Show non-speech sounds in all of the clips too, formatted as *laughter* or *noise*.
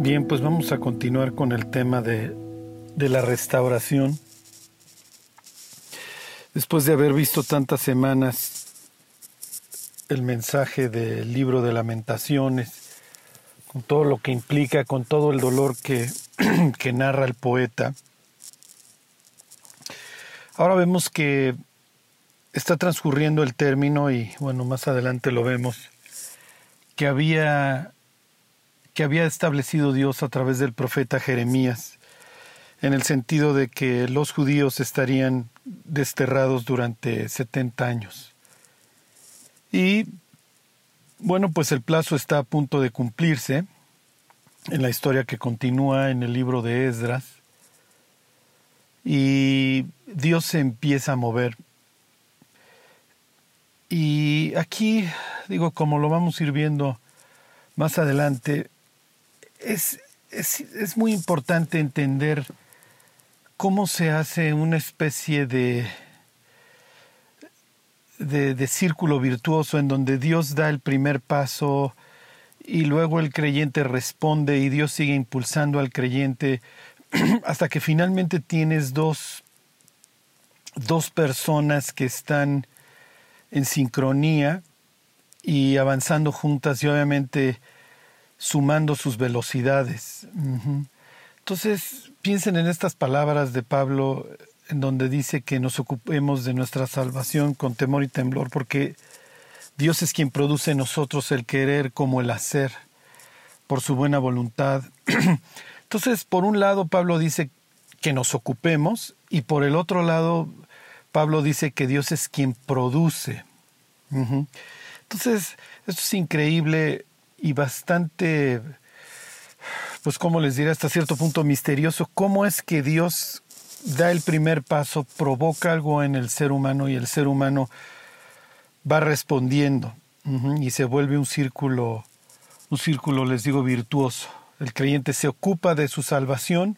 Bien, pues vamos a continuar con el tema de, de la restauración. Después de haber visto tantas semanas el mensaje del libro de lamentaciones, con todo lo que implica, con todo el dolor que, *clears throat* que narra el poeta, ahora vemos que está transcurriendo el término y bueno, más adelante lo vemos, que había, que había establecido Dios a través del profeta Jeremías, en el sentido de que los judíos estarían desterrados durante 70 años. Y bueno, pues el plazo está a punto de cumplirse en la historia que continúa en el libro de Esdras. Y Dios se empieza a mover y aquí, digo, como lo vamos a ir viendo más adelante, es, es, muy importante entender cómo se hace una especie de, de, de, círculo virtuoso en donde Dios da el primer paso y luego el creyente responde y Dios sigue impulsando al creyente *clears throat* hasta que finalmente tienes dos, dos personas que están en sincronía y avanzando juntas y obviamente sumando sus velocidades. Entonces, piensen en estas palabras de Pablo en donde dice que nos ocupemos de nuestra salvación con temor y temblor, porque Dios es quien produce en nosotros el querer como el hacer, por su buena voluntad. *clears throat* Entonces, por un lado, Pablo dice que nos ocupemos y por el otro lado, Pablo dice que Dios es quien produce. Entonces, esto es increíble y bastante, pues como les diré, hasta cierto punto misterioso, cómo es que Dios da el primer paso, provoca algo en el ser humano y el ser humano va respondiendo y se vuelve un círculo, un círculo, les digo, virtuoso. El creyente se ocupa de su salvación,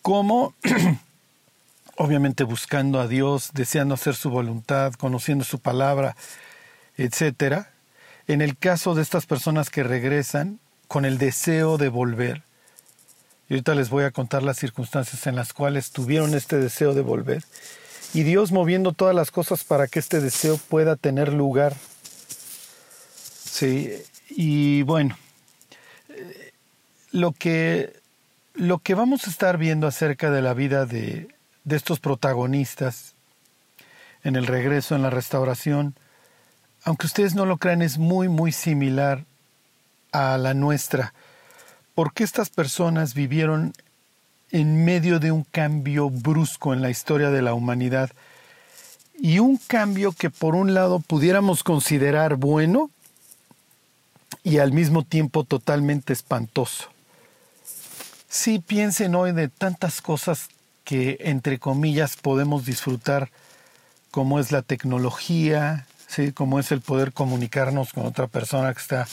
como *clears throat* obviamente buscando a Dios, deseando hacer su voluntad, conociendo su palabra, etcétera. En el caso de estas personas que regresan con el deseo de volver, y ahorita les voy a contar las circunstancias en las cuales tuvieron este deseo de volver, y Dios moviendo todas las cosas para que este deseo pueda tener lugar. Sí, y bueno, lo que, lo que vamos a estar viendo acerca de la vida de, de estos protagonistas en el regreso, en la restauración, aunque ustedes no lo crean, es muy, muy similar a la nuestra, porque estas personas vivieron en medio de un cambio brusco en la historia de la humanidad y un cambio que por un lado pudiéramos considerar bueno y al mismo tiempo totalmente espantoso. Sí piensen hoy de tantas cosas que entre comillas podemos disfrutar, como es la tecnología, ¿sí? como es el poder comunicarnos con otra persona que está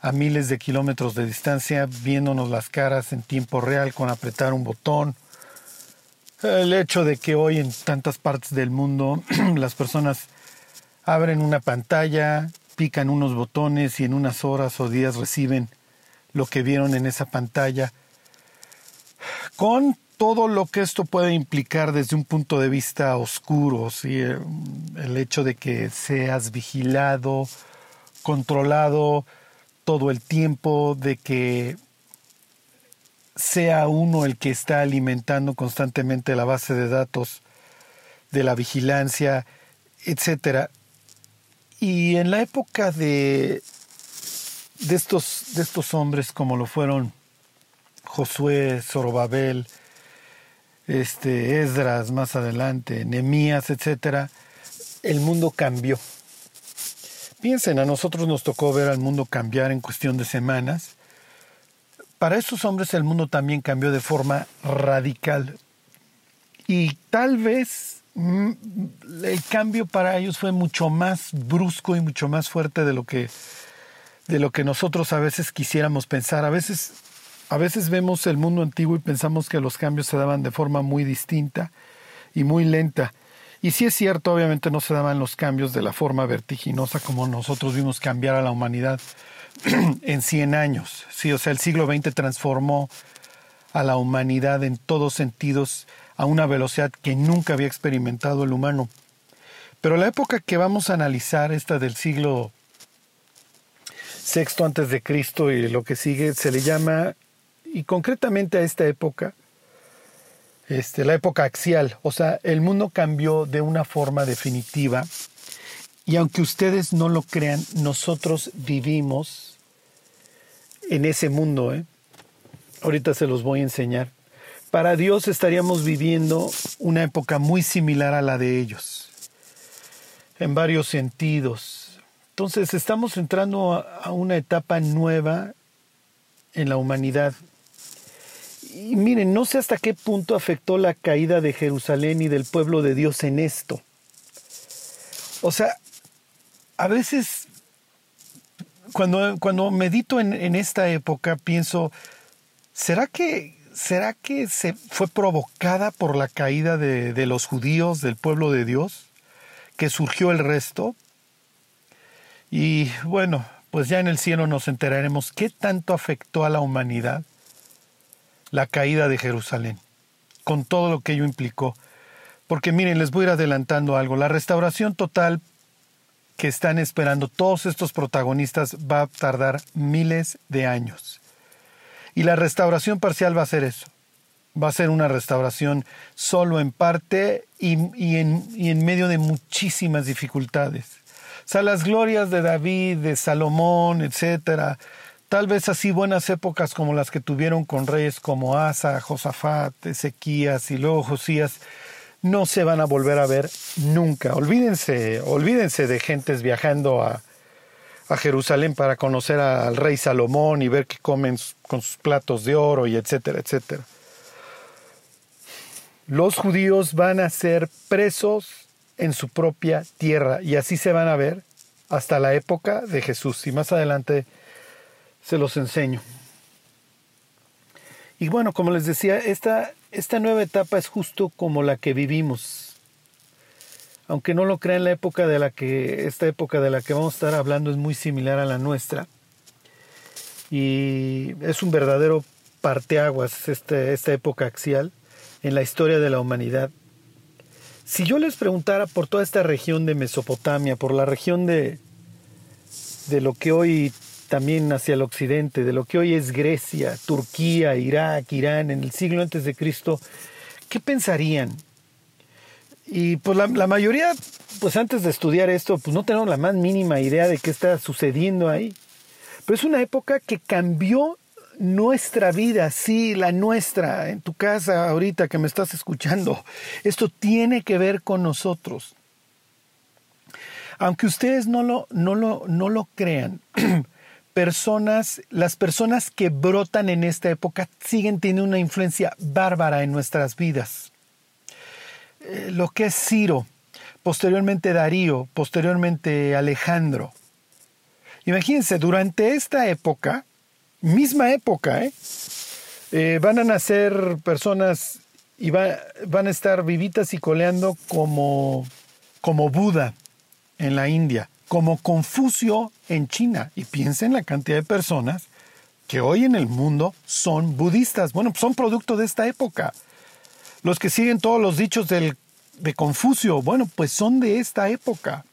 a miles de kilómetros de distancia, viéndonos las caras en tiempo real con apretar un botón. El hecho de que hoy en tantas partes del mundo *clears throat* las personas abren una pantalla, pican unos botones y en unas horas o días reciben lo que vieron en esa pantalla. Con todo lo que esto puede implicar desde un punto de vista oscuro, ¿sí? El hecho de que seas vigilado, controlado todo el tiempo, de que sea uno el que está alimentando constantemente la base de datos de la vigilancia, etcétera. Y en la época de, de, estos, de estos hombres como lo fueron Josué, Zorobabel, este, Esdras más adelante, Nemías, etcétera, el mundo cambió. Piensen, a nosotros nos tocó ver al mundo cambiar en cuestión de semanas. Para esos hombres el mundo también cambió de forma radical. Y tal vez mm, el cambio para ellos fue mucho más brusco y mucho más fuerte de lo que de lo que nosotros a veces quisiéramos pensar. A veces a veces vemos el mundo antiguo y pensamos que los cambios se daban de forma muy distinta y muy lenta. Y sí es cierto, obviamente no se daban los cambios de la forma vertiginosa como nosotros vimos cambiar a la humanidad. *clears throat* en 100 años. Sí, o sea, el siglo XX transformó a la humanidad en todos sentidos a una velocidad que nunca había experimentado el humano. Pero la época que vamos a analizar, esta del siglo VI antes de Cristo y lo que sigue, se le llama, y concretamente a esta época, este, la época axial. O sea, el mundo cambió de una forma definitiva. Y aunque ustedes no lo crean, nosotros vivimos en ese mundo. ¿eh? Ahorita se los voy a enseñar. Para Dios estaríamos viviendo una época muy similar a la de ellos, en varios sentidos. Entonces estamos entrando a una etapa nueva en la humanidad. Y miren, no sé hasta qué punto afectó la caída de Jerusalén y del pueblo de Dios en esto. O sea, a veces cuando, cuando medito en, en esta época pienso, ¿será que ¿será que se fue provocada por la caída de, de, los judíos del pueblo de Dios? ¿Que surgió el resto? Y bueno, pues ya en el cielo nos enteraremos qué tanto afectó a la humanidad la caída de Jerusalén, con todo lo que ello implicó. Porque miren, les voy a ir adelantando algo. La restauración total que están esperando todos estos protagonistas va a tardar miles de años. Y la restauración parcial va a ser eso. Va a ser una restauración solo en parte y, en, y en medio de muchísimas dificultades. O sea, las glorias de David, de Salomón, etcétera, tal vez así buenas épocas como las que tuvieron con reyes como Asa, Josafat, Ezequías y luego Josías, no se van a volver a ver nunca. Olvídense, olvídense de gentes viajando a, a Jerusalén para conocer al rey Salomón y ver que comen con sus platos de oro y etcétera, etcétera. Los judíos van a ser presos en su propia tierra y así se van a ver hasta la época de Jesús. Y más adelante se los enseño. Y bueno, como les decía, esta, esta nueva etapa es justo como la que vivimos aunque no lo crean, la época de la que, esta época de la que vamos a estar hablando es muy similar a la nuestra. Y es un verdadero parteaguas este, esta época axial en la historia de la humanidad. Si yo les preguntara por toda esta región de Mesopotamia, por la región de, de lo que hoy también hacia el occidente, de lo que hoy es Grecia, Turquía, Irak, Irán, en el siglo antes de Cristo, ¿qué pensarían? Y pues la, mayoría, pues antes de estudiar esto, pues no tenemos la más mínima idea de qué está sucediendo ahí. Pero es una época que cambió nuestra vida, sí, la nuestra, en tu casa ahorita que me estás escuchando. Esto tiene que ver con nosotros. Aunque ustedes no lo, no lo, no lo crean, *clears throat* personas, las personas que brotan en esta época siguen teniendo una influencia bárbara en nuestras vidas. Eh, lo que es Ciro, posteriormente Darío, posteriormente Alejandro. Imagínense, durante esta época, misma época, ¿eh? Eh, van a nacer personas y van a estar vivitas y coleando como, como Buda en la India, como Confucio en China. Y piensen la cantidad de personas que hoy en el mundo son budistas. Bueno, son producto de esta época. Los que siguen todos los dichos del, de Confucio, bueno, pues son de esta época.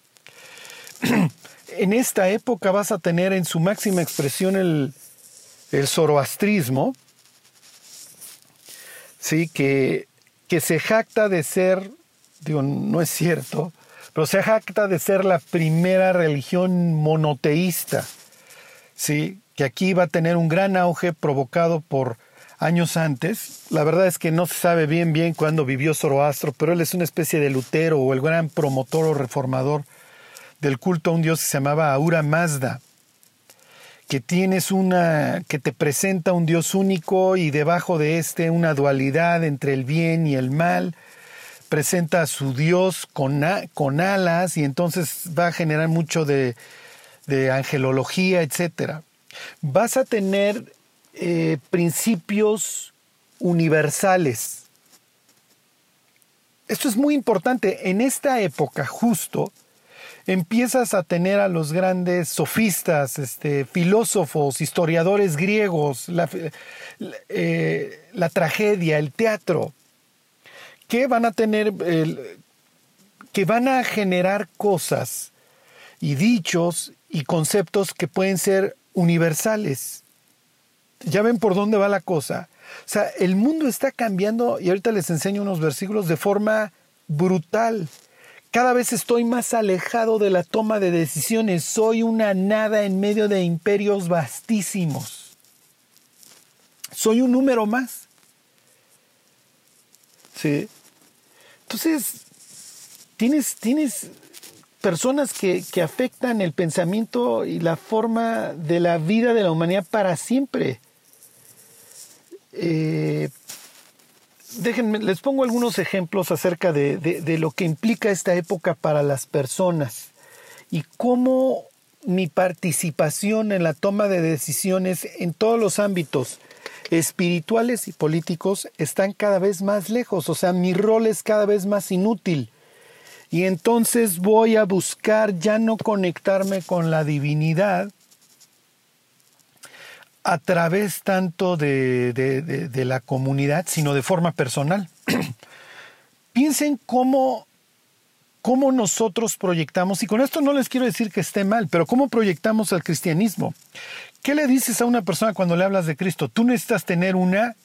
*clears throat* en esta época vas a tener en su máxima expresión el, el zoroastrismo, ¿sí? que, que se jacta de ser, digo, no es cierto, pero se jacta de ser la primera religión monoteísta, ¿sí? que aquí va a tener un gran auge provocado por años antes. La verdad es que no se sabe bien bien cuándo vivió Zoroastro, pero él es una especie de Lutero o el gran promotor o reformador del culto a un dios que se llamaba Aura Mazda, que tienes una que te presenta un dios único y debajo de este una dualidad entre el bien y el mal. Presenta a su dios con, con alas y entonces va a generar mucho de, de angelología, etcétera. Vas a tener eh, principios universales. Esto es muy importante. En esta época, justo, empiezas a tener a los grandes sofistas, este, filósofos, historiadores griegos, la, eh, la tragedia, el teatro, que van a tener, que van a generar cosas y dichos y conceptos que pueden ser universales. ¿Ya ven por dónde va la cosa? O sea, el mundo está cambiando y ahorita les enseño unos versículos de forma brutal. Cada vez estoy más alejado de la toma de decisiones. Soy una nada en medio de imperios vastísimos. Soy un número más. Sí. Entonces, tienes, tienes personas que, que afectan el pensamiento y la forma de la vida de la humanidad para siempre. Eh, déjenme, les pongo algunos ejemplos acerca de, de, lo que implica esta época para las personas y cómo mi participación en la toma de decisiones en todos los ámbitos espirituales y políticos están cada vez más lejos, o sea, mi rol es cada vez más inútil. Y entonces voy a buscar ya no conectarme con la divinidad, a través tanto de, la comunidad, sino de forma personal. *clears throat* Piensen cómo, cómo nosotros proyectamos, y con esto no les quiero decir que esté mal, pero cómo proyectamos al cristianismo. ¿Qué le dices a una persona cuando le hablas de Cristo? Tú necesitas tener una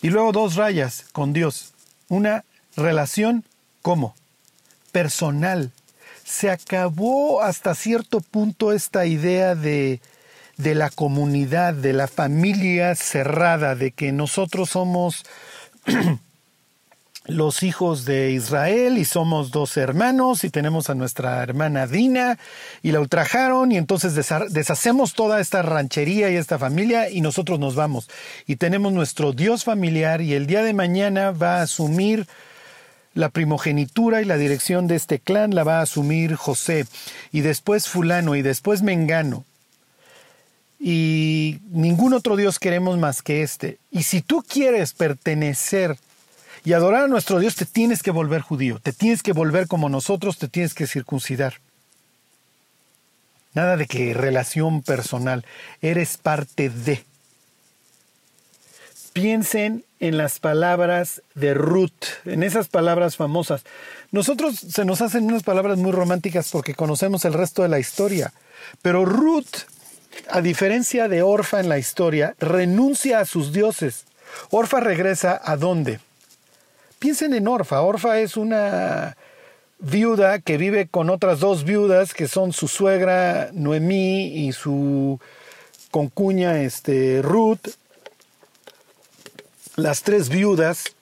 y luego dos rayas con Dios. Una relación, ¿cómo? Personal. Se acabó hasta cierto punto esta idea de de la comunidad, de la familia cerrada, de que nosotros somos *clears throat* los hijos de Israel y somos dos hermanos y tenemos a nuestra hermana Dina y la ultrajaron y entonces deshacemos toda esta ranchería y esta familia y nosotros nos vamos. Y tenemos nuestro Dios familiar y el día de mañana va a asumir la primogenitura y la dirección de este clan la va a asumir José. Y después fulano y después Mengano. Y ningún otro Dios queremos más que este. Y si tú quieres pertenecer y adorar a nuestro Dios, te tienes que volver judío, te tienes que volver como nosotros, te tienes que circuncidar. Nada de que relación personal, eres parte de. Piensen en las palabras de Ruth, en esas palabras famosas. Nosotros se nos hacen unas palabras muy románticas porque conocemos el resto de la historia, pero Ruth a diferencia de Orfa en la historia, renuncia a sus dioses. Orfa regresa a dónde? Piensen en Orfa. Orfa es una viuda que vive con otras dos viudas que son su suegra Noemí y su concuña este, Ruth. Las tres viudas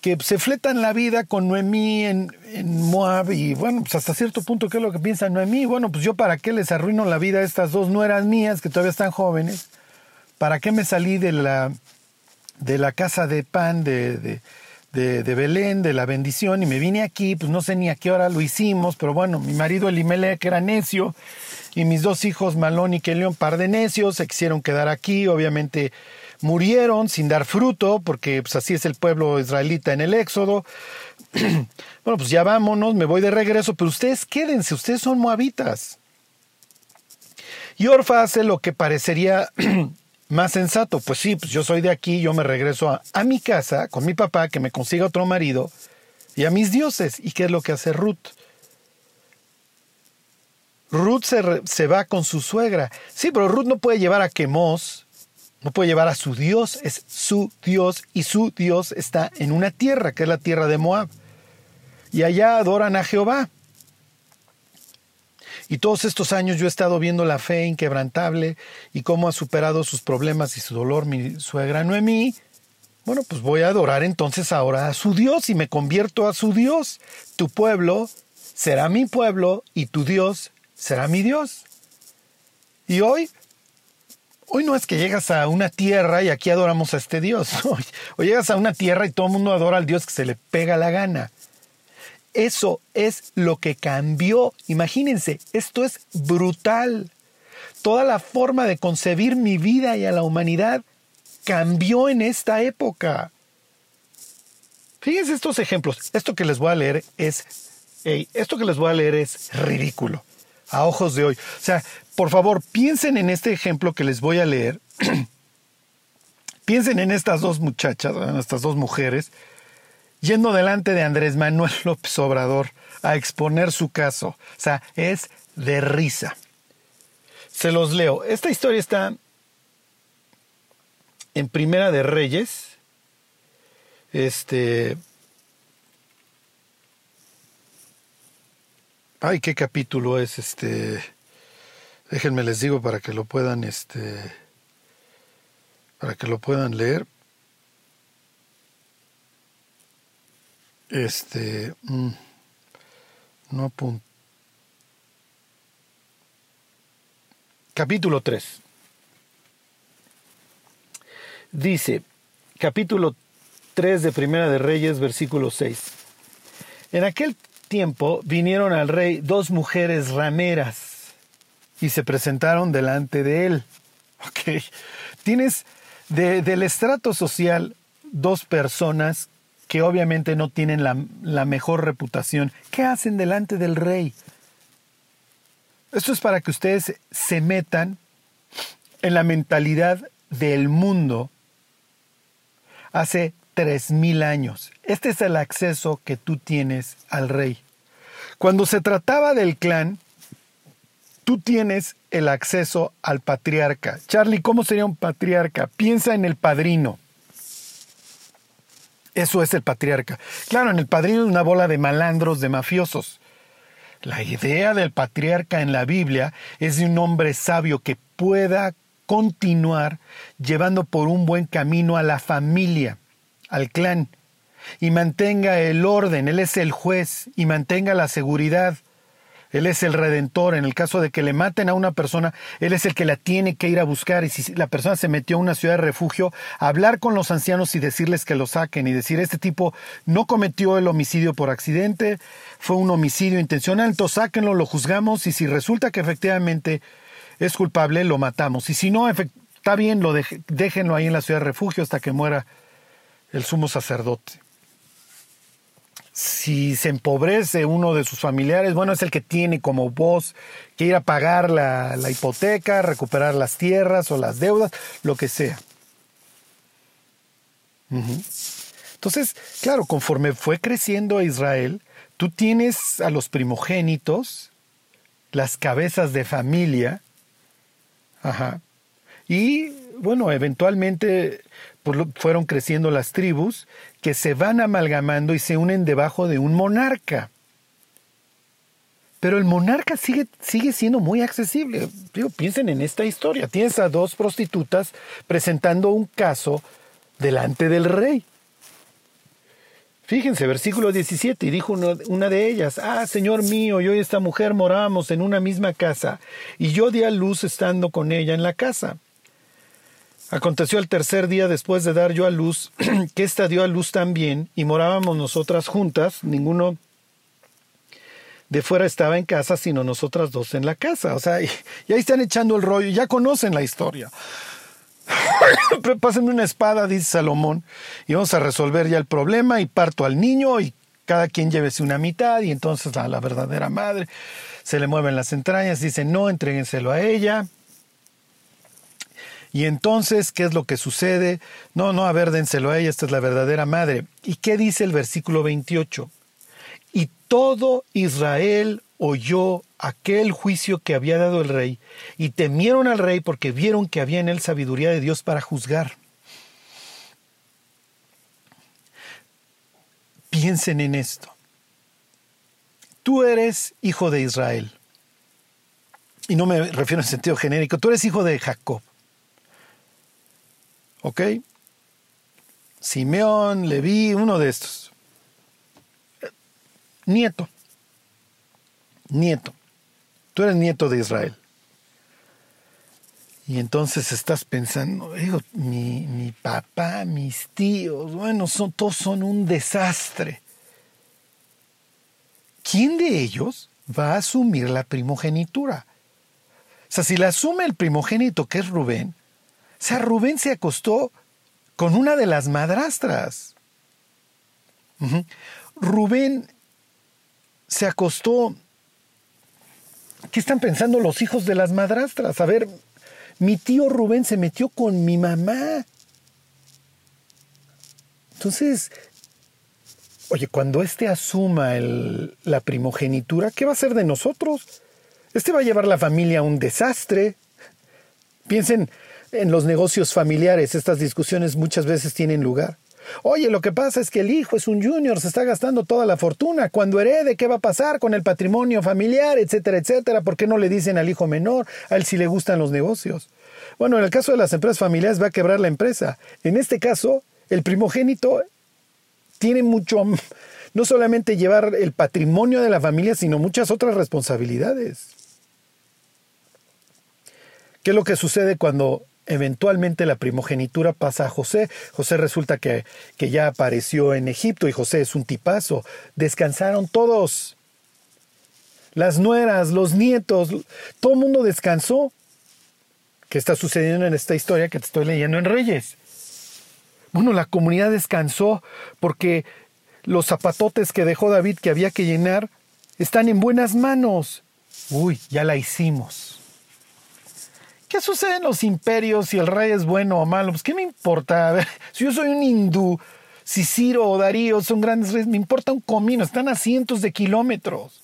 que se fletan la vida con Noemí en, Moab y bueno, pues hasta cierto punto, ¿qué es lo que piensa Noemí? Bueno, pues yo para qué les arruino la vida a estas dos nueras mías que todavía están jóvenes, ¿para qué me salí de la, de la casa de pan de, de, de, Belén, de la bendición, y me vine aquí, pues no sé ni a qué hora lo hicimos, pero bueno, mi marido Elimelech era necio, y mis dos hijos Malón y Kelión, par de necios, se quisieron quedar aquí, obviamente murieron sin dar fruto, porque pues, así es el pueblo israelita en el Éxodo. *clears throat* bueno, pues ya vámonos, me voy de regreso, pero ustedes quédense, ustedes son moabitas. Y Orfa hace lo que parecería *clears throat* más sensato. Pues sí, pues yo soy de aquí, yo me regreso a, mi casa con mi papá, que me consiga otro marido, y a mis dioses. ¿Y qué es lo que hace Ruth? Ruth se, se va con su suegra. Sí, pero Ruth no puede llevar a Quemos no puede llevar a su Dios, es su Dios y su Dios está en una tierra, que es la tierra de Moab. Y allá adoran a Jehová. Y todos estos años yo he estado viendo la fe inquebrantable y cómo ha superado sus problemas y su dolor mi suegra Noemí. Bueno, pues voy a adorar entonces ahora a su Dios y me convierto a su Dios. Tu pueblo será mi pueblo y tu Dios será mi Dios. Y hoy Hoy no es que llegas a una tierra y aquí adoramos a este Dios. *laughs* O llegas a una tierra y todo el mundo adora al Dios que se le pega la gana. Eso es lo que cambió. Imagínense, esto es brutal. Toda la forma de concebir mi vida y a la humanidad cambió en esta época. Fíjense estos ejemplos. Esto que les voy a leer es esto que les voy a leer es ridículo a ojos de hoy. O sea, por favor, piensen en este ejemplo que les voy a leer. *clears throat* piensen en estas dos muchachas, en estas dos mujeres, yendo delante de Andrés Manuel *laughs* López Obrador a exponer su caso. O sea, es de risa. Se los leo. Esta historia está en Primera de Reyes. Este. Ay, qué capítulo es este. Déjenme les digo para que lo puedan, este. Para que lo puedan leer. Este. Mm, no apunto. capítulo 3. Dice, capítulo 3 de Primera de Reyes, versículo 6. En aquel tiempo vinieron al rey dos mujeres rameras y se presentaron delante de él. Ok, tienes del estrato social dos personas que obviamente no tienen la, la mejor reputación. ¿Qué hacen delante del rey? Esto es para que ustedes se metan en la mentalidad del mundo hace tres mil años. Este es el acceso que tú tienes al rey. Cuando se trataba del clan, tú tienes el acceso al patriarca. Charlie, ¿cómo sería un patriarca? Piensa en el padrino. Eso es el patriarca. Claro, en el padrino es una bola de malandros, de mafiosos. La idea del patriarca en la Biblia es de un hombre sabio que pueda continuar llevando por un buen camino a la familia, al clan, y mantenga el orden, Él es el juez, y mantenga la seguridad, él es el redentor. En el caso de que le maten a una persona, Él es el que la tiene que ir a buscar. Y si la persona se metió a una ciudad de refugio, hablar con los ancianos y decirles que lo saquen y decir, este tipo no cometió el homicidio por accidente, fue un homicidio intencional, entonces sáquenlo, lo juzgamos y si resulta que efectivamente es culpable, lo matamos. Y si no, está bien, lo déjenlo ahí en la ciudad de refugio hasta que muera el sumo sacerdote si se empobrece uno de sus familiares, bueno, es el que tiene como voz que ir a pagar la, hipoteca, recuperar las tierras o las deudas, lo que sea. Entonces, claro, conforme fue creciendo Israel, tú tienes a los primogénitos, las cabezas de familia, ajá, y bueno, eventualmente fueron creciendo las tribus que se van amalgamando y se unen debajo de un monarca. Pero el monarca sigue, sigue siendo muy accesible. Piensen en esta historia. Tienes a dos prostitutas presentando un caso delante del rey. Fíjense, versículo 17, y dijo una de ellas, Ah, Señor mío, yo y esta mujer morábamos en una misma casa, y yo di a luz estando con ella en la casa. Aconteció el tercer día después de dar yo a luz, *clears throat* que ésta dio a luz también, y morábamos nosotras juntas, ninguno de fuera estaba en casa, sino nosotras dos en la casa. O sea, y, ahí están echando el rollo, ya conocen la historia. *clears throat* Pásenme una espada, dice Salomón, y vamos a resolver ya el problema, y parto al niño, y cada quien llévese una mitad, y entonces a la verdadera madre se le mueven las entrañas, dice, no, entréguenselo a ella, y entonces, ¿qué es lo que sucede? No, no, a ver, dénselo a ella, esta es la verdadera madre. ¿Y qué dice el versículo 28? Y todo Israel oyó aquel juicio que había dado el rey, y temieron al rey porque vieron que había en él sabiduría de Dios para juzgar. Piensen en esto. Tú eres hijo de Israel. Y no me refiero en sentido genérico, tú eres hijo de Jacob. ¿Ok? Simeón, Leví, uno de estos. Nieto. Nieto. Tú eres nieto de Israel. Y entonces estás pensando, digo, mi, mi papá, mis tíos, bueno, son, todos son un desastre. ¿Quién de ellos va a asumir la primogenitura? O sea, si la asume el primogénito, que es Rubén, sea, Rubén se acostó con una de las madrastras. Rubén se acostó. ¿Qué están pensando los hijos de las madrastras? A ver, mi tío Rubén se metió con mi mamá. Entonces, oye, cuando éste asuma la primogenitura, ¿qué va a hacer de nosotros? Este va a llevar la familia a un desastre. Piensen en los negocios familiares, estas discusiones muchas veces tienen lugar. Oye, lo que pasa es que el hijo es un junior, se está gastando toda la fortuna. Cuando herede, ¿qué va a pasar con el patrimonio familiar, etcétera, etcétera? ¿Por qué no le dicen al hijo menor? A él sí le gustan los negocios. Bueno, en el caso de las empresas familiares va a quebrar la empresa. En este caso, el primogénito tiene mucho, no solamente llevar el patrimonio de la familia, sino muchas otras responsabilidades. ¿Qué es lo que sucede cuando eventualmente la primogenitura pasa a José. José resulta que, que, ya apareció en Egipto y José es un tipazo. Descansaron todos. Las nueras, los nietos, todo el mundo descansó. ¿Qué está sucediendo en esta historia que te estoy leyendo en Reyes? Bueno, la comunidad descansó porque los zapatotes que dejó David que había que llenar están en buenas manos. Uy, ya la hicimos. ¿Qué sucede en los imperios si el rey es bueno o malo? Pues, ¿qué me importa? A ver, si yo soy un hindú, si Ciro o Darío son grandes reyes, me importa un comino, están a cientos de kilómetros.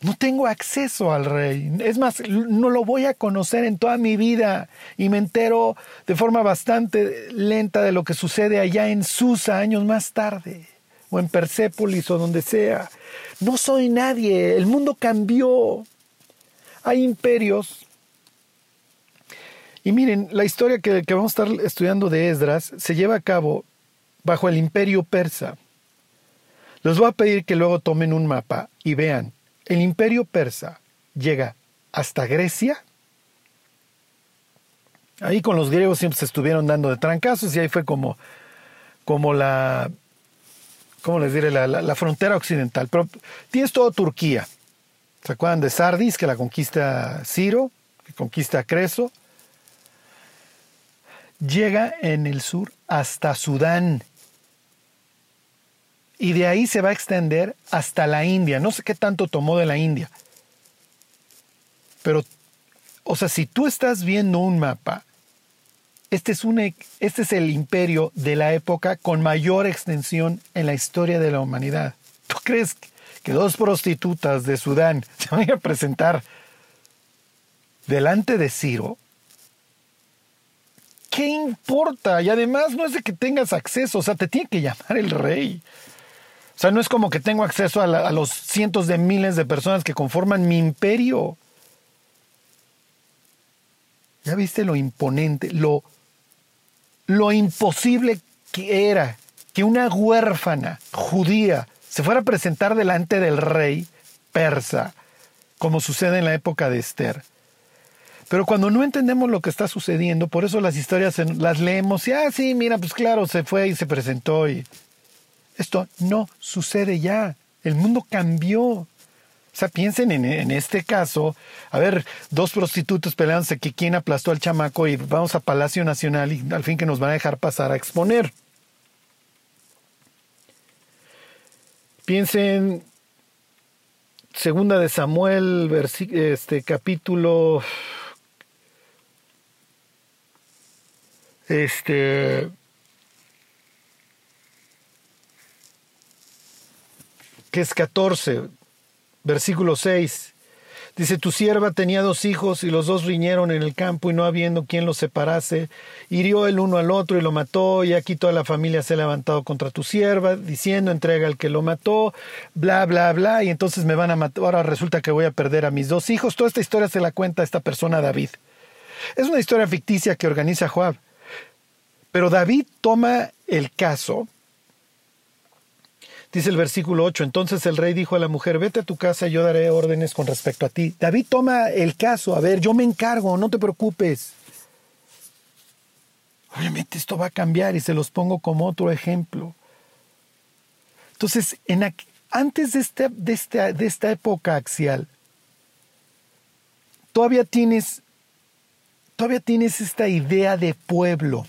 No tengo acceso al rey. Es más, no lo voy a conocer en toda mi vida. Y me entero de forma bastante lenta de lo que sucede allá en Susa años más tarde. O en Persépolis o donde sea. No soy nadie. El mundo cambió. Hay imperios. Y miren, la historia que, vamos a estar estudiando de Esdras se lleva a cabo bajo el imperio persa. Les voy a pedir que luego tomen un mapa y vean, el imperio persa llega hasta Grecia. Ahí con los griegos siempre se estuvieron dando de trancazos y ahí fue como, como la, ¿cómo les diré? La, la frontera occidental. Pero tienes toda Turquía. ¿Se acuerdan de Sardis, que la conquista Ciro, que conquista Creso? Llega en el sur hasta Sudán. Y de ahí se va a extender hasta la India. No sé qué tanto tomó de la India. Pero, o sea, si tú estás viendo un mapa, este es, un, este es el imperio de la época con mayor extensión en la historia de la humanidad. ¿Tú crees que que dos prostitutas de Sudán *laughs* se vayan a presentar delante de Ciro, ¿qué importa? Y además no es de que tengas acceso, o sea, te tiene que llamar el rey. O sea, no es como que tengo acceso a, los cientos de miles de personas que conforman mi imperio. ¿Ya viste lo imponente, lo, lo imposible que era que una huérfana judía se fuera a presentar delante del rey persa, como sucede en la época de Esther. Pero cuando no entendemos lo que está sucediendo, por eso las historias las leemos y, ah, sí, mira, pues claro, se fue y se presentó y... Esto no sucede ya. El mundo cambió. O sea, piensen en, este caso, a ver, dos prostitutos peleándose que quién aplastó al chamaco y vamos a Palacio Nacional y al fin que nos van a dejar pasar a exponer. Piensen Segunda de Samuel, este capítulo este que es 14, versículo 6. Dice, tu sierva tenía dos hijos y los dos riñeron en el campo y no habiendo quien los separase, hirió el uno al otro y lo mató y aquí toda la familia se ha levantado contra tu sierva, diciendo, entrega al que lo mató, bla, bla, bla, y entonces me van a matar, ahora resulta que voy a perder a mis dos hijos. Toda esta historia se la cuenta esta persona David. Es una historia ficticia que organiza Joab. Pero David toma el caso Dice el versículo 8, entonces el rey dijo a la mujer, vete a tu casa, yo daré órdenes con respecto a ti. David toma el caso, a ver, yo me encargo, no te preocupes. Obviamente esto va a cambiar y se los pongo como otro ejemplo. Entonces, en, antes de esta, de, esta, de esta época axial, todavía tienes, todavía tienes esta idea de pueblo.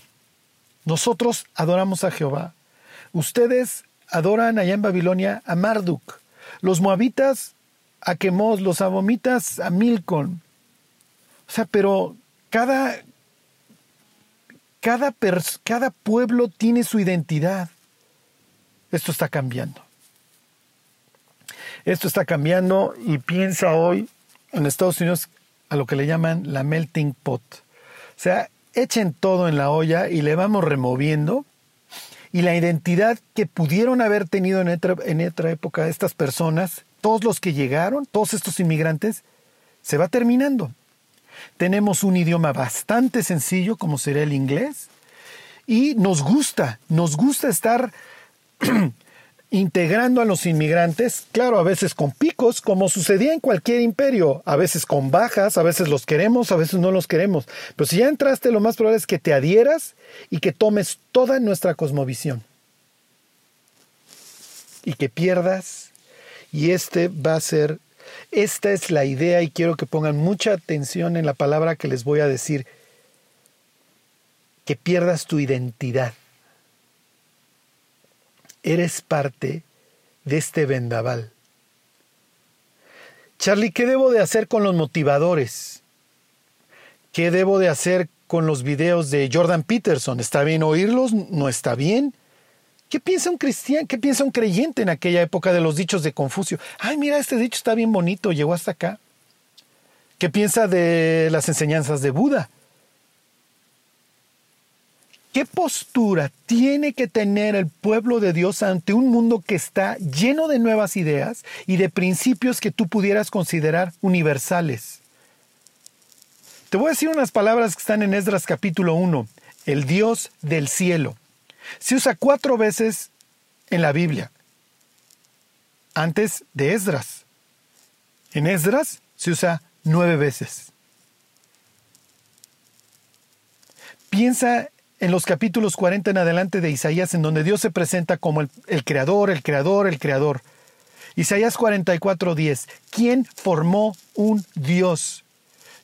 Nosotros adoramos a Jehová. Ustedes adoran allá en Babilonia a Marduk. Los moabitas a Quemos, los abomitas a Milcon. O sea, pero cada, cada, cada pueblo tiene su identidad. Esto está cambiando. Esto está cambiando y piensa hoy en Estados Unidos a lo que le llaman la melting pot. O sea, echen todo en la olla y le vamos removiendo y la identidad que pudieron haber tenido en otra, en otra época estas personas, todos los que llegaron, todos estos inmigrantes, se va terminando. Tenemos un idioma bastante sencillo como sería el inglés y nos gusta, nos gusta estar *clears throat* integrando a los inmigrantes, claro, a veces con picos, como sucedía en cualquier imperio, a veces con bajas, a veces los queremos, a veces no los queremos. Pero si ya entraste, lo más probable es que te adhieras y que tomes toda nuestra cosmovisión. Y que pierdas. Y este va a ser, esta es la idea y quiero que pongan mucha atención en la palabra que les voy a decir, que pierdas tu identidad eres parte de este vendaval. Charlie, ¿qué debo de hacer con los motivadores? ¿Qué debo de hacer con los videos de Jordan Peterson? ¿Está bien oírlos? ¿No está bien? ¿Qué piensa un cristiano? ¿Qué piensa un creyente en aquella época de los dichos de Confucio? Ay, mira, este dicho está bien bonito, llegó hasta acá. ¿Qué piensa de las enseñanzas de Buda? ¿Qué postura tiene que tener el pueblo de Dios ante un mundo que está lleno de nuevas ideas y de principios que tú pudieras considerar universales? Te voy a decir unas palabras que están en Esdras capítulo 1, el Dios del cielo. Se usa cuatro veces en la Biblia, antes de Esdras. En Esdras se usa nueve veces. Piensa en los capítulos 40 en adelante de Isaías, en donde Dios se presenta como el, creador, el creador, el creador. Isaías 44:10, ¿quién formó un Dios?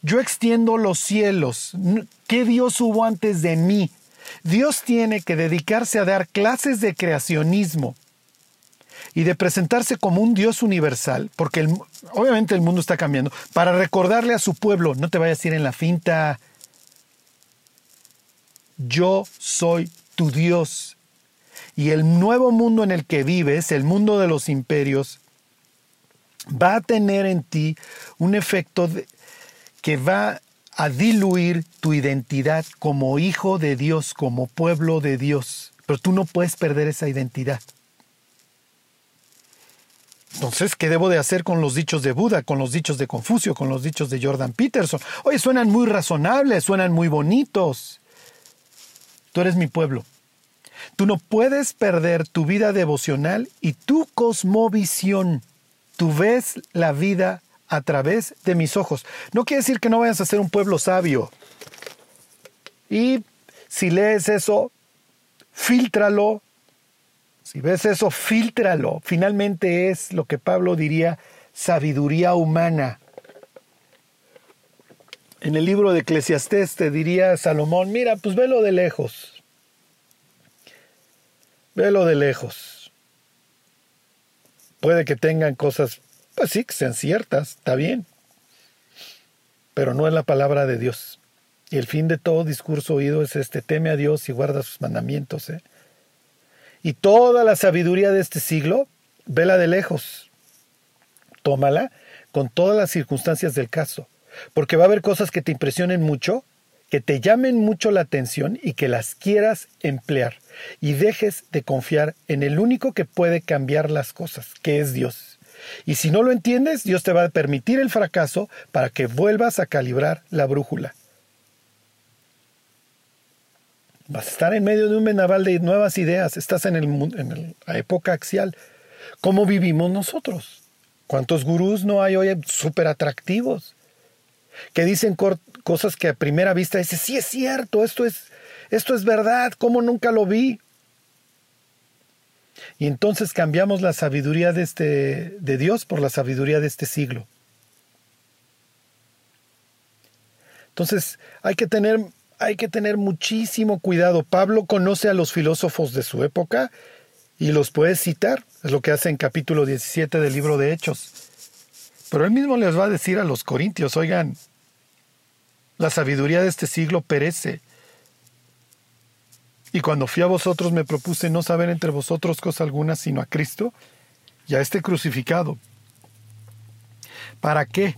Yo extiendo los cielos. ¿Qué Dios hubo antes de mí? Dios tiene que dedicarse a dar clases de creacionismo y de presentarse como un Dios universal, porque obviamente el mundo está cambiando, para recordarle a su pueblo, no te vayas a ir en la finta, yo soy tu Dios. Y el nuevo mundo en el que vives, el mundo de los imperios, va a tener en ti un efecto que va a diluir tu identidad como hijo de Dios, como pueblo de Dios. Pero tú no puedes perder esa identidad. Entonces, ¿qué debo de hacer con los dichos de Buda, con los dichos de Confucio, con los dichos de Jordan Peterson? Oye, suenan muy razonables, suenan muy bonitos. Tú eres mi pueblo. Tú no puedes perder tu vida devocional y tu cosmovisión. Tú ves la vida a través de mis ojos. No quiere decir que no vayas a ser un pueblo sabio. Y si lees eso, filtralo. Si ves eso, filtralo. Finalmente es lo que Pablo diría sabiduría humana. En el libro de Eclesiastés te diría Salomón, mira, pues velo de lejos. Velo de lejos. Puede que tengan cosas, pues sí, que sean ciertas, está bien. Pero no es la palabra de Dios. Y el fin de todo discurso oído es este, teme a Dios y guarda sus mandamientos. ¿eh? Y toda la sabiduría de este siglo, vela de lejos. Tómala con todas las circunstancias del caso porque va a haber cosas que te impresionen mucho, que te llamen mucho la atención y que las quieras emplear. Y dejes de confiar en el único que puede cambiar las cosas, que es Dios. Y si no lo entiendes, Dios te va a permitir el fracaso para que vuelvas a calibrar la brújula. Vas a estar en medio de un vendaval de nuevas ideas, estás en, el, en la época axial. ¿Cómo vivimos nosotros? ¿Cuántos gurús no hay hoy súper atractivos? Que dicen cosas que a primera vista dice, sí es cierto, esto es, esto es verdad, ¿cómo nunca lo vi? Y entonces cambiamos la sabiduría de, este, de Dios por la sabiduría de este siglo. Entonces hay que tener, hay que tener muchísimo cuidado. Pablo conoce a los filósofos de su época Y los puedes citar, es lo que hace en capítulo 17 del libro de Hechos. Pero él mismo les va a decir a los corintios, oigan, la sabiduría de este siglo perece. Y cuando fui a vosotros me propuse no saber entre vosotros cosa alguna sino a Cristo y a este crucificado. ¿Para qué?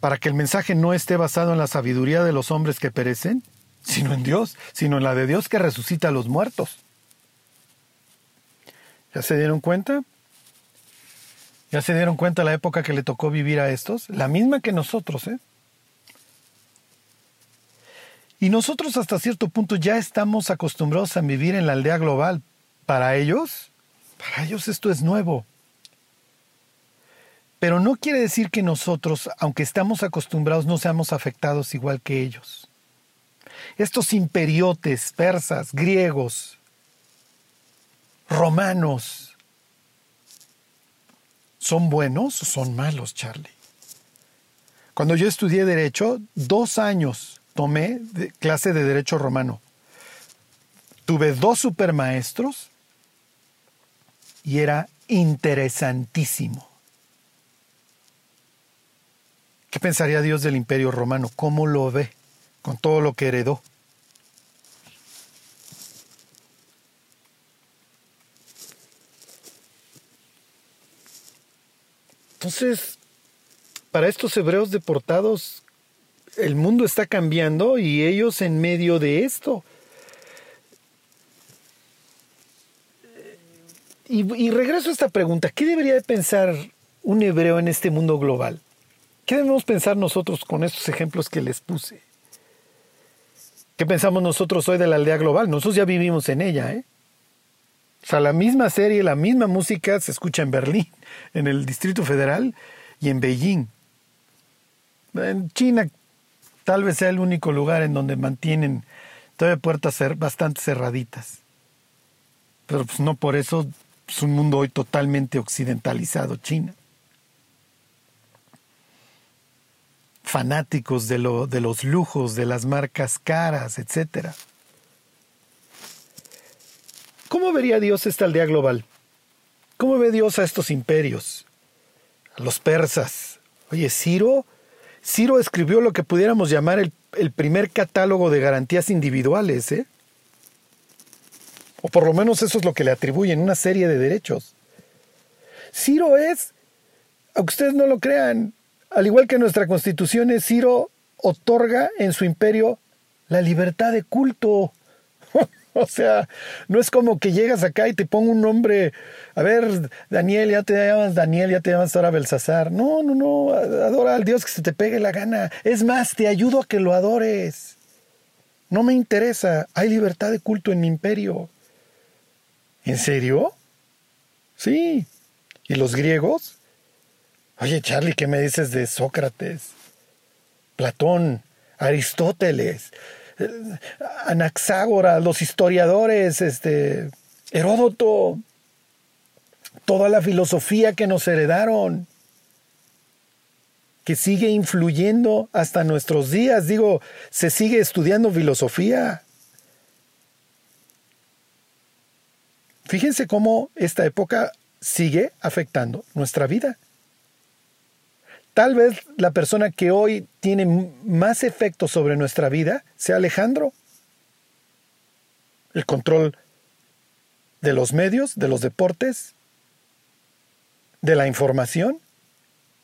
Para que el mensaje no esté basado en la sabiduría de los hombres que perecen, sino en Dios, sino en la de Dios que resucita a los muertos. ¿Ya se dieron cuenta? ¿Ya se dieron cuenta la época que le tocó vivir a estos? La misma que nosotros, ¿eh? Y nosotros hasta cierto punto ya estamos acostumbrados a vivir en la aldea global. Para ellos, para ellos esto es nuevo. Pero no quiere decir que nosotros, aunque estamos acostumbrados, no seamos afectados igual que ellos. Estos imperiotes, persas, griegos, romanos, ¿son buenos o son malos, Charlie? Cuando yo estudié derecho, dos años tomé clase de derecho romano. Tuve dos supermaestros y era interesantísimo. ¿Qué pensaría Dios del imperio romano? ¿Cómo lo ve con todo lo que heredó? Entonces, para estos hebreos deportados, el mundo está cambiando y ellos en medio de esto. Y, regreso a esta pregunta, ¿qué debería de pensar un hebreo en este mundo global? ¿Qué debemos pensar nosotros con estos ejemplos que les puse? ¿Qué pensamos nosotros hoy de la aldea global? Nosotros ya vivimos en ella, ¿eh? O sea, la misma serie, la misma música se escucha en Berlín, en el Distrito Federal y en Beijing. En China tal vez sea el único lugar en donde mantienen todavía puertas bastante cerraditas. Pero pues no por eso es un mundo hoy totalmente occidentalizado, China. Fanáticos de, lo, de los lujos, de las marcas caras, etc. ¿Cómo vería Dios esta aldea global? ¿Cómo ve Dios a estos imperios? A los persas. Oye, Ciro Ciro escribió lo que pudiéramos llamar el, primer catálogo de garantías individuales, ¿eh? O por lo menos eso es lo que le atribuyen, una serie de derechos. Ciro es, aunque ustedes no lo crean, al igual que nuestra constitución, Ciro otorga en su imperio la libertad de culto. *laughs* O sea, no es como que llegas acá y te pongo un nombre, a ver, Daniel, ya te llamas Daniel, ya te llamas ahora Belsasar. No, no, no, adora al Dios que se te pegue la gana. Es más, te ayudo a que lo adores. No me interesa, hay libertad de culto en mi imperio. ¿En serio? Sí. ¿Y los griegos? Oye, Charlie, ¿qué me dices de Sócrates? Platón, Aristóteles, Anaxágora, los historiadores, este, Heródoto, toda la filosofía que nos heredaron, que sigue influyendo hasta nuestros días. Digo, se sigue estudiando filosofía. Fíjense cómo esta época sigue afectando nuestra vida. Tal vez la persona que hoy tiene más efecto sobre nuestra vida sea Alejandro. El control de los medios, de los deportes, de la información,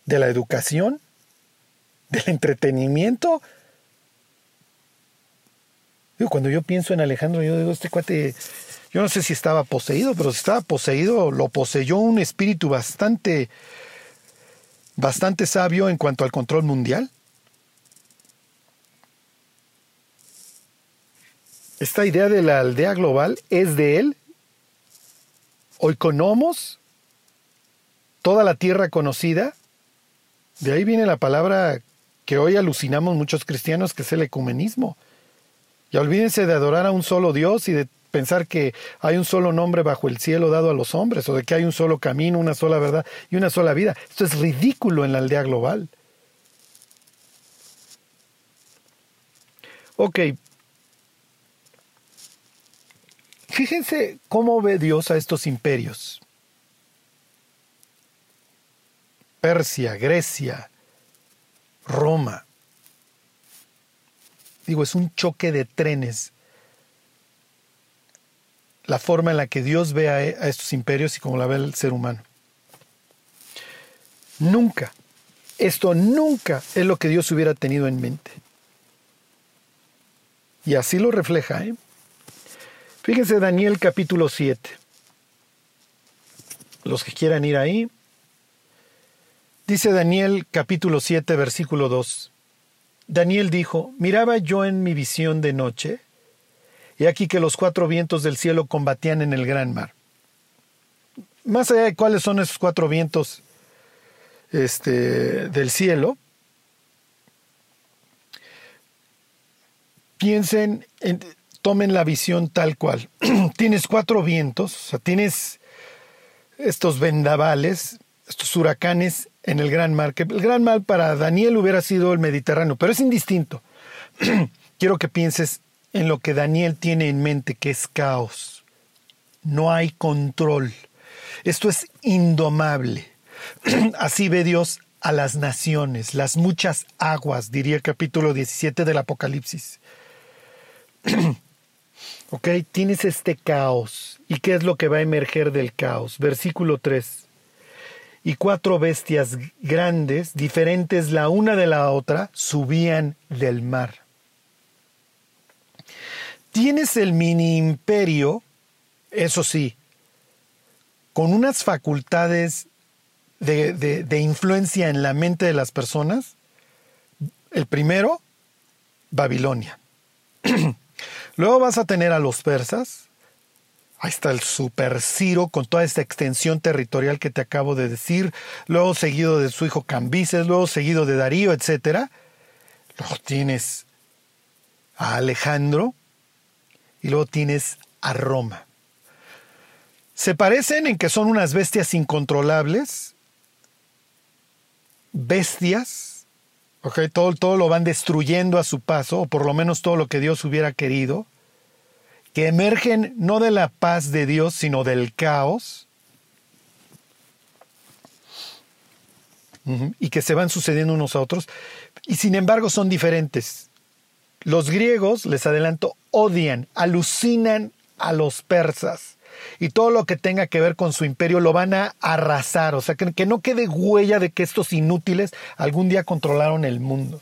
de la educación, del entretenimiento. cuando yo pienso en Alejandro, yo digo, este cuate, yo no sé si estaba poseído, pero si estaba poseído, lo poseyó un espíritu bastante bastante sabio en cuanto al control mundial. Esta idea de la aldea global es de él. Oikonomos, toda la tierra conocida. De ahí viene la palabra que hoy alucinamos muchos cristianos, que es el ecumenismo. Y olvídense de adorar a un solo Dios y de pensar que hay un solo nombre bajo el cielo dado a los hombres, o de que hay un solo camino, una sola verdad y una sola vida. Esto es ridículo en la aldea global. Ok. fíjense cómo ve Dios a estos imperios. Persia, Grecia, Roma. Digo, es un choque de trenes. La forma en la que Dios ve a, estos imperios y cómo la ve el ser humano. Nunca, esto nunca es lo que Dios hubiera tenido en mente. Y así lo refleja. ¿eh? Fíjense Daniel capítulo 7. Los que quieran ir ahí. Dice Daniel capítulo 7 versículo 2. Daniel dijo, miraba yo en mi visión de noche, y aquí que los cuatro vientos del cielo combatían en el gran mar. Más allá de cuáles son esos cuatro vientos este, del cielo, piensen, tomen la visión tal cual. *clears throat* tienes cuatro vientos, o sea, tienes estos vendavales, estos huracanes en el gran mar, que el gran mar para Daniel hubiera sido el Mediterráneo, pero es indistinto. *clears throat* Quiero que pienses en lo que Daniel tiene en mente, que es caos. No hay control. Esto es indomable. *clears throat* Así ve Dios a las naciones, las muchas aguas, diría el capítulo 17 del Apocalipsis. *clears throat* ok, tienes este caos. ¿Y qué es lo que va a emerger del caos? Versículo 3. Y cuatro bestias grandes, diferentes la una de la otra, subían del mar. Tienes el mini imperio, eso sí, con unas facultades de, de, influencia en la mente de las personas. El primero, Babilonia. *clears throat* Luego vas a tener a los persas. Ahí está el super Ciro con toda esta extensión territorial que te acabo de decir. Luego seguido de su hijo Cambises, luego seguido de Darío, etc. Luego tienes a Alejandro y luego tienes a Roma. Se parecen en que son unas bestias incontrolables, bestias todo, todo lo van destruyendo a su paso, o por lo menos todo lo que Dios hubiera querido, que emergen no de la paz de Dios, sino del caos, y que se van sucediendo unos a otros, y sin embargo son diferentes. Los griegos, les adelanto, odian, alucinan a los persas y todo lo que tenga que ver con su imperio lo van a arrasar, o sea, que, que no quede huella de que estos inútiles algún día controlaron el mundo.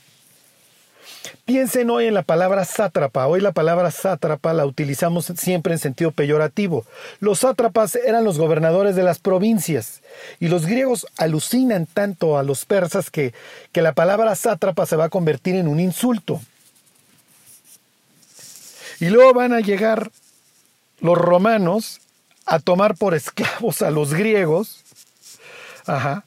Piensen hoy en la palabra sátrapa. Hoy la palabra sátrapa la utilizamos siempre en sentido peyorativo. Los sátrapas eran los gobernadores de las provincias y los griegos alucinan tanto a los persas que, que la palabra sátrapa se va a convertir en un insulto. Y luego van a llegar los romanos a tomar por esclavos a los griegos. Ajá.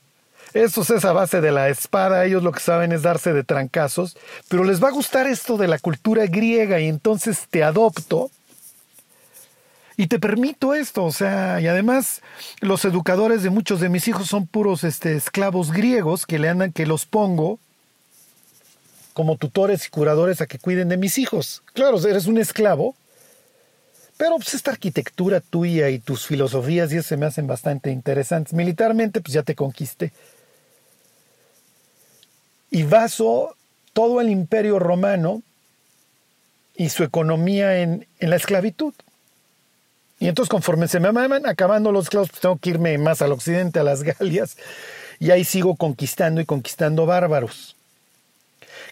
Eso es a base de la espada, ellos lo que saben es darse de trancazos, pero les va a gustar esto de la cultura griega y entonces te adopto y te permito esto, o sea, y además los educadores de muchos de mis hijos son puros este, esclavos griegos que le andan, que los pongo como tutores y curadores a que cuiden de mis hijos. Claro, eres un esclavo, pero pues esta arquitectura tuya y tus filosofías y se me hacen bastante interesantes. Militarmente pues ya te conquisté. Y baso todo el imperio romano y su economía en, en la esclavitud. Y entonces conforme se me van acabando los esclavos, pues tengo que irme más al occidente, a las Galias, y ahí sigo conquistando y conquistando bárbaros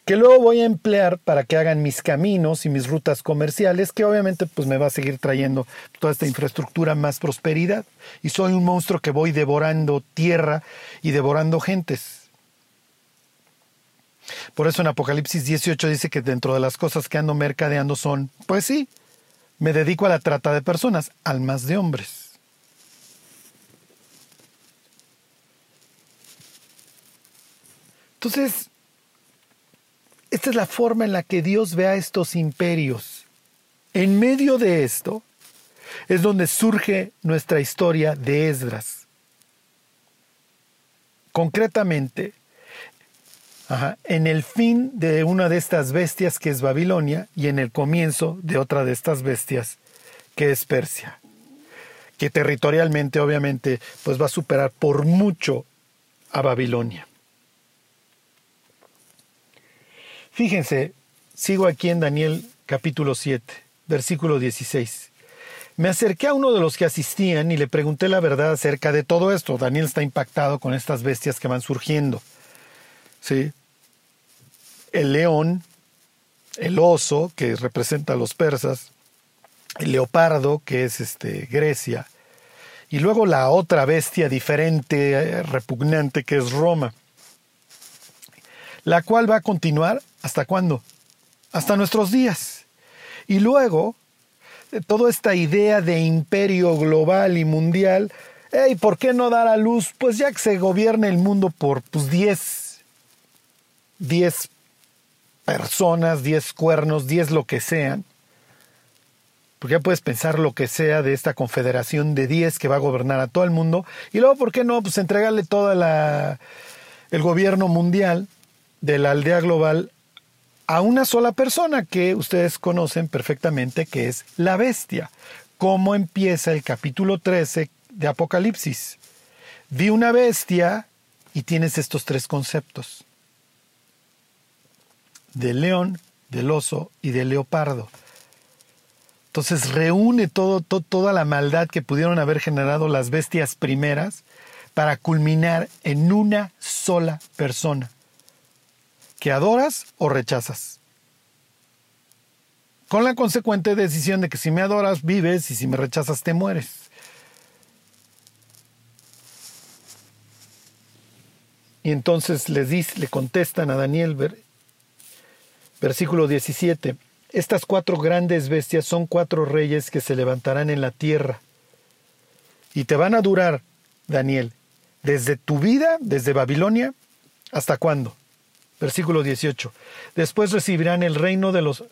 que luego voy a emplear para que hagan mis caminos y mis rutas comerciales, que obviamente pues me va a seguir trayendo toda esta infraestructura más prosperidad. Y soy un monstruo que voy devorando tierra y devorando gentes. Por eso en Apocalipsis 18 dice que dentro de las cosas que ando mercadeando son, pues sí, me dedico a la trata de personas, almas de hombres. Entonces, esta es la forma en la que Dios ve a estos imperios. En medio de esto es donde surge nuestra historia de Esdras. Concretamente, en el fin de una de estas bestias que es Babilonia y en el comienzo de otra de estas bestias que es Persia, que territorialmente obviamente pues va a superar por mucho a Babilonia. Fíjense, sigo aquí en Daniel capítulo 7, versículo 16. Me acerqué a uno de los que asistían y le pregunté la verdad acerca de todo esto. Daniel está impactado con estas bestias que van surgiendo. ¿Sí? El león, el oso, que representa a los persas, el leopardo, que es este, Grecia, y luego la otra bestia diferente, eh, repugnante, que es Roma, la cual va a continuar hasta cuándo? Hasta nuestros días. Y luego, eh, toda esta idea de imperio global y mundial, ¿y ¿por qué no dar a luz? Pues ya que se gobierne el mundo por pues 10, 10 personas, 10 cuernos, 10 lo que sean, porque ya puedes pensar lo que sea de esta confederación de 10 que va a gobernar a todo el mundo, y luego, ¿por qué no? Pues entregarle todo el gobierno mundial de la aldea global a una sola persona que ustedes conocen perfectamente, que es la bestia. ¿Cómo empieza el capítulo 13 de Apocalipsis? Vi una bestia y tienes estos tres conceptos. Del león, del oso y del leopardo. Entonces reúne toda la maldad que pudieron haber generado las bestias primeras para culminar en una sola persona, que adoras o rechazas. Con la consecuente decisión de que si me adoras vives y si me rechazas te mueres. Y entonces les dice, le contestan a Daniel, versículo 17. Estas cuatro grandes bestias son cuatro reyes que se levantarán en la tierra. Y te van a durar, Daniel, desde tu vida, desde Babilonia, ¿hasta cuándo? Versículo 18. Después recibirán el reino de los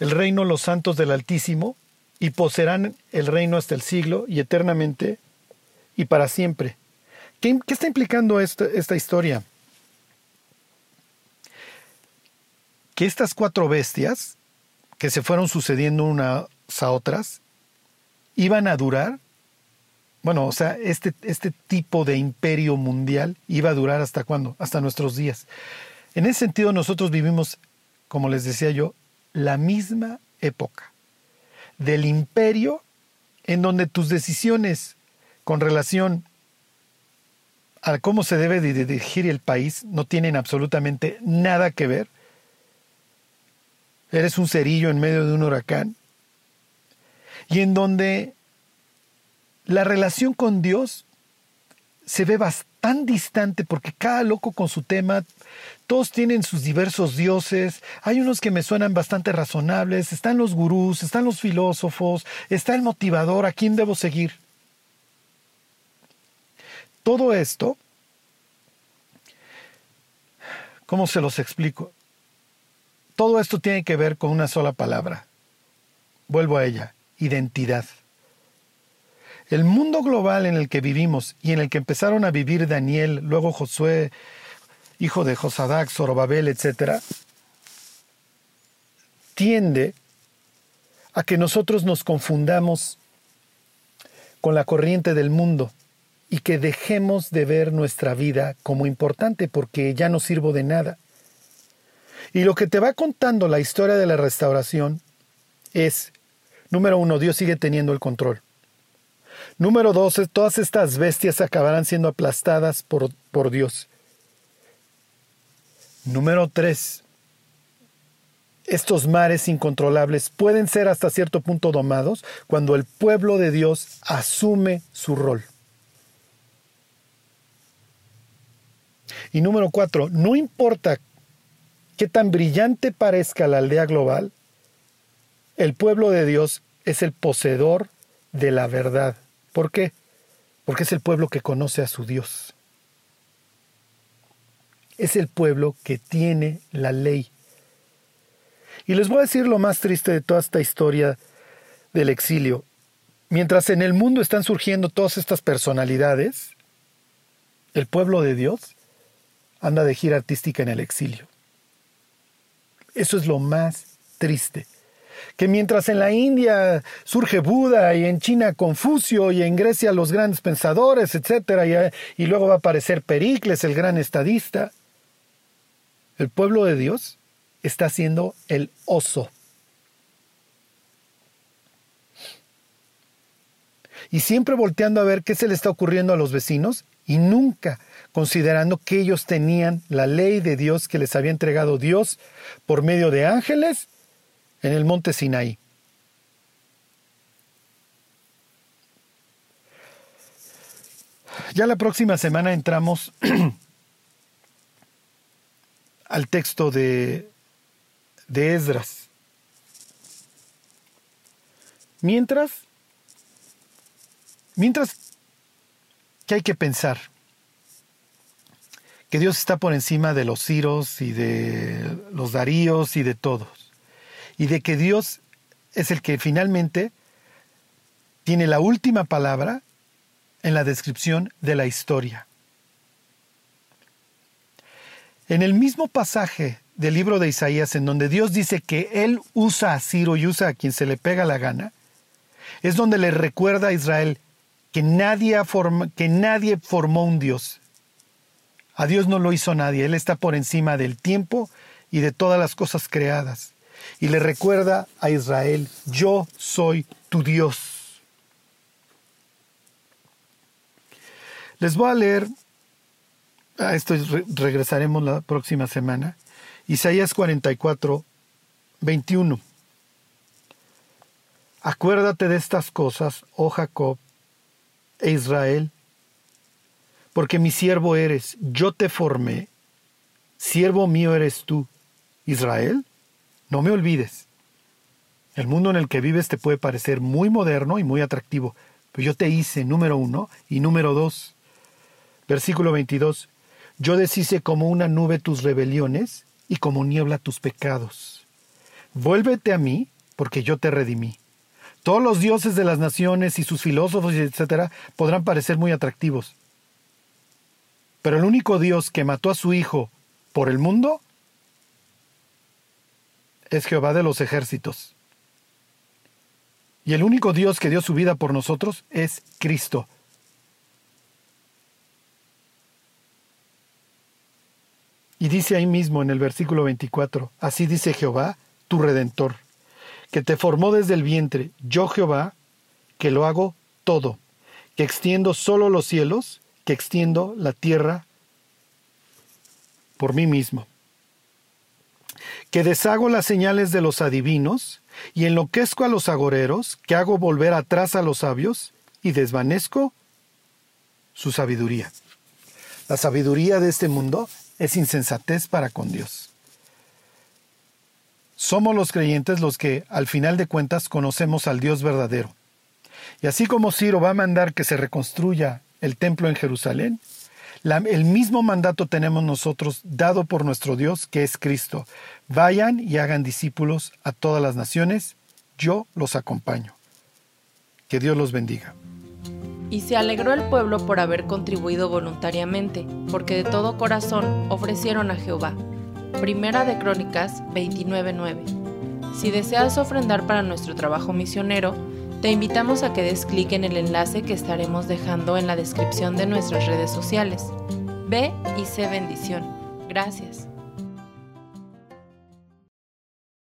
el reino los santos del Altísimo y poseerán el reino hasta el siglo y eternamente y para siempre. ¿Qué, está implicando esta, esta historia? Que estas cuatro bestias que se fueron sucediendo unas a otras, iban a durar, bueno, o sea, este, este tipo de imperio mundial iba a durar hasta cuándo? Hasta nuestros días. En ese sentido, nosotros vivimos, como les decía yo, la misma época del imperio en donde tus decisiones con relación a cómo se debe dirigir el país no tienen absolutamente nada que ver. Eres un cerillo en medio de un huracán, y en donde la relación con Dios se ve bastante distante porque cada loco con su tema, todos tienen sus diversos dioses, hay unos que me suenan bastante razonables, están los gurús, están los filósofos, está el motivador, a quién debo seguir. Todo esto, ¿cómo se los explico? Todo esto tiene que ver con una sola palabra. Vuelvo a ella, identidad. El mundo global en el que vivimos y en el que empezaron a vivir Daniel, luego Josué, hijo de Josadac, Zorobabel, etc., tiende a que nosotros nos confundamos con la corriente del mundo y que dejemos de ver nuestra vida como importante porque ya no sirvo de nada. Y lo que te va contando la historia de la restauración es, número uno, Dios sigue teniendo el control. Número dos, todas estas bestias acabarán siendo aplastadas por, por Dios. Número tres, estos mares incontrolables pueden ser hasta cierto punto domados cuando el pueblo de Dios asume su rol. Y número cuatro, no importa que tan brillante parezca la aldea global, el pueblo de Dios es el poseedor de la verdad. ¿Por qué? Porque es el pueblo que conoce a su Dios. Es el pueblo que tiene la ley. Y les voy a decir lo más triste de toda esta historia del exilio. Mientras en el mundo están surgiendo todas estas personalidades, el pueblo de Dios anda de gira artística en el exilio. Eso es lo más triste. Que mientras en la India surge Buda y en China Confucio y en Grecia los grandes pensadores, etc., y, y luego va a aparecer Pericles, el gran estadista, el pueblo de Dios está siendo el oso. Y siempre volteando a ver qué se le está ocurriendo a los vecinos y nunca considerando que ellos tenían la ley de Dios que les había entregado Dios por medio de ángeles en el monte Sinaí. Ya la próxima semana entramos *clears throat* al texto de, de Esdras. Mientras, mientras que hay que pensar que Dios está por encima de los Ciros y de los Daríos y de todos. Y de que Dios es el que finalmente tiene la última palabra en la descripción de la historia. En el mismo pasaje del libro de Isaías, en donde Dios dice que Él usa a Ciro y usa a quien se le pega la gana, es donde le recuerda a Israel que nadie, que nadie formó un Dios, a Dios no lo hizo nadie, Él está por encima del tiempo y de todas las cosas creadas. Y le recuerda a Israel, yo soy tu Dios. Les voy a leer, a esto regresaremos la próxima semana, Isaías 44, 21. Acuérdate de estas cosas, oh Jacob e Israel, porque mi siervo eres, yo te formé, siervo mío eres tú. Israel, no me olvides. El mundo en el que vives te puede parecer muy moderno y muy atractivo, pero yo te hice número uno y número dos. Versículo 22. Yo deshice como una nube tus rebeliones y como niebla tus pecados. Vuélvete a mí, porque yo te redimí. Todos los dioses de las naciones y sus filósofos, etcétera, podrán parecer muy atractivos, pero el único Dios que mató a su Hijo por el mundo es Jehová de los ejércitos. Y el único Dios que dio su vida por nosotros es Cristo. Y dice ahí mismo en el versículo 24, así dice Jehová, tu redentor, que te formó desde el vientre, yo Jehová, que lo hago todo, que extiendo solo los cielos que extiendo la tierra por mí mismo, que deshago las señales de los adivinos y enloquezco a los agoreros, que hago volver atrás a los sabios y desvanezco su sabiduría. La sabiduría de este mundo es insensatez para con Dios. Somos los creyentes los que, al final de cuentas, conocemos al Dios verdadero. Y así como Ciro va a mandar que se reconstruya el templo en Jerusalén, el mismo mandato tenemos nosotros dado por nuestro Dios, que es Cristo. Vayan y hagan discípulos a todas las naciones, yo los acompaño. Que Dios los bendiga. Y se alegró el pueblo por haber contribuido voluntariamente, porque de todo corazón ofrecieron a Jehová. Primera de Crónicas 29:9. Si deseas ofrendar para nuestro trabajo misionero, te invitamos a que des clic en el enlace que estaremos dejando en la descripción de nuestras redes sociales. Ve y sé bendición. Gracias.